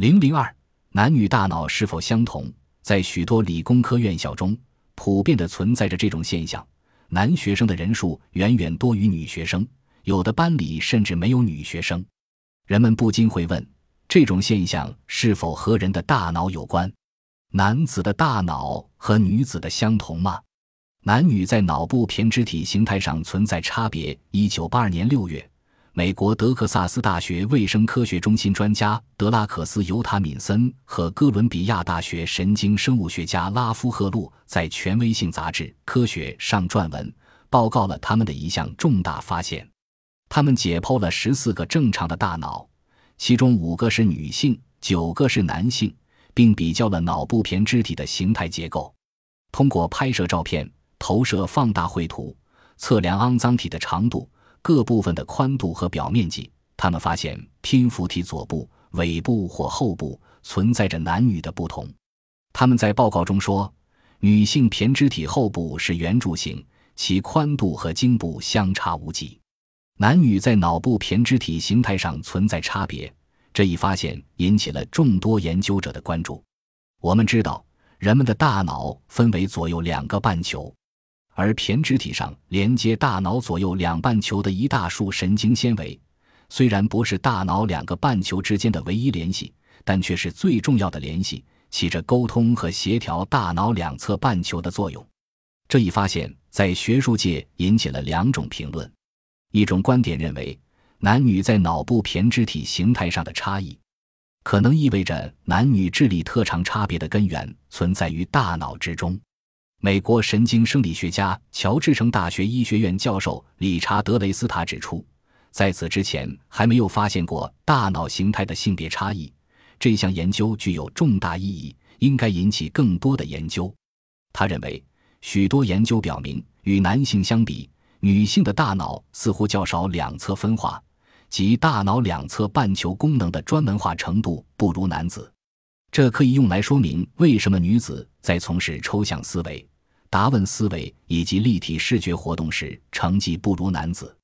零零二，男女大脑是否相同？在许多理工科院校中，普遍的存在着这种现象：男学生的人数远远多于女学生，有的班里甚至没有女学生。人们不禁会问：这种现象是否和人的大脑有关？男子的大脑和女子的相同吗？男女在脑部胼胝体形态上存在差别。一九八二年六月。美国德克萨斯大学卫生科学中心专家德拉克斯·尤塔敏森和哥伦比亚大学神经生物学家拉夫赫路在权威性杂志《科学》上撰文，报告了他们的一项重大发现。他们解剖了十四个正常的大脑，其中五个是女性，九个是男性，并比较了脑部胼胝体的形态结构。通过拍摄照片、投射放大绘图、测量肮脏体的长度。各部分的宽度和表面积，他们发现拼符体左部、尾部或后部存在着男女的不同。他们在报告中说，女性胼胝体后部是圆柱形，其宽度和颈部相差无几；男女在脑部胼胝体形态上存在差别。这一发现引起了众多研究者的关注。我们知道，人们的大脑分为左右两个半球。而胼胝体上连接大脑左右两半球的一大束神经纤维，虽然不是大脑两个半球之间的唯一联系，但却是最重要的联系，起着沟通和协调大脑两侧半球的作用。这一发现，在学术界引起了两种评论：一种观点认为，男女在脑部胼胝体形态上的差异，可能意味着男女智力特长差别的根源存在于大脑之中。美国神经生理学家、乔治城大学医学院教授理查德·雷斯塔指出，在此之前还没有发现过大脑形态的性别差异。这项研究具有重大意义，应该引起更多的研究。他认为，许多研究表明，与男性相比，女性的大脑似乎较少两侧分化，即大脑两侧半球功能的专门化程度不如男子。这可以用来说明为什么女子在从事抽象思维。达问思维以及立体视觉活动时成绩不如男子，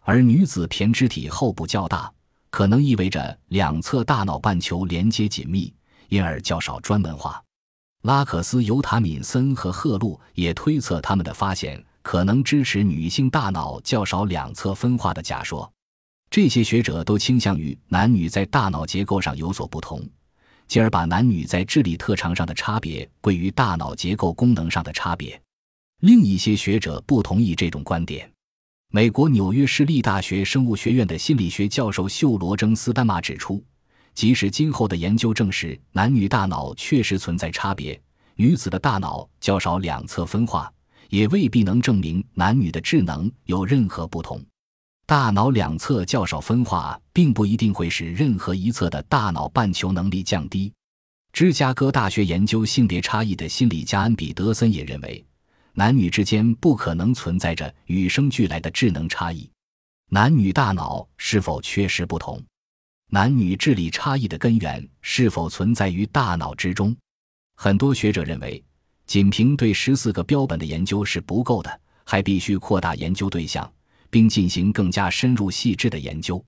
而女子胼胝体后部较大，可能意味着两侧大脑半球连接紧密，因而较少专门化。拉克斯、尤塔敏森和赫路也推测他们的发现可能支持女性大脑较少两侧分化的假说。这些学者都倾向于男女在大脑结构上有所不同。进而把男女在智力特长上的差别归于大脑结构功能上的差别。另一些学者不同意这种观点。美国纽约市立大学生物学院的心理学教授秀罗征斯丹玛指出，即使今后的研究证实男女大脑确实存在差别，女子的大脑较少两侧分化，也未必能证明男女的智能有任何不同。大脑两侧较少分化，并不一定会使任何一侧的大脑半球能力降低。芝加哥大学研究性别差异的心理家安比德森也认为，男女之间不可能存在着与生俱来的智能差异。男女大脑是否确实不同？男女智力差异的根源是否存在于大脑之中？很多学者认为，仅凭对十四个标本的研究是不够的，还必须扩大研究对象。并进行更加深入细致的研究。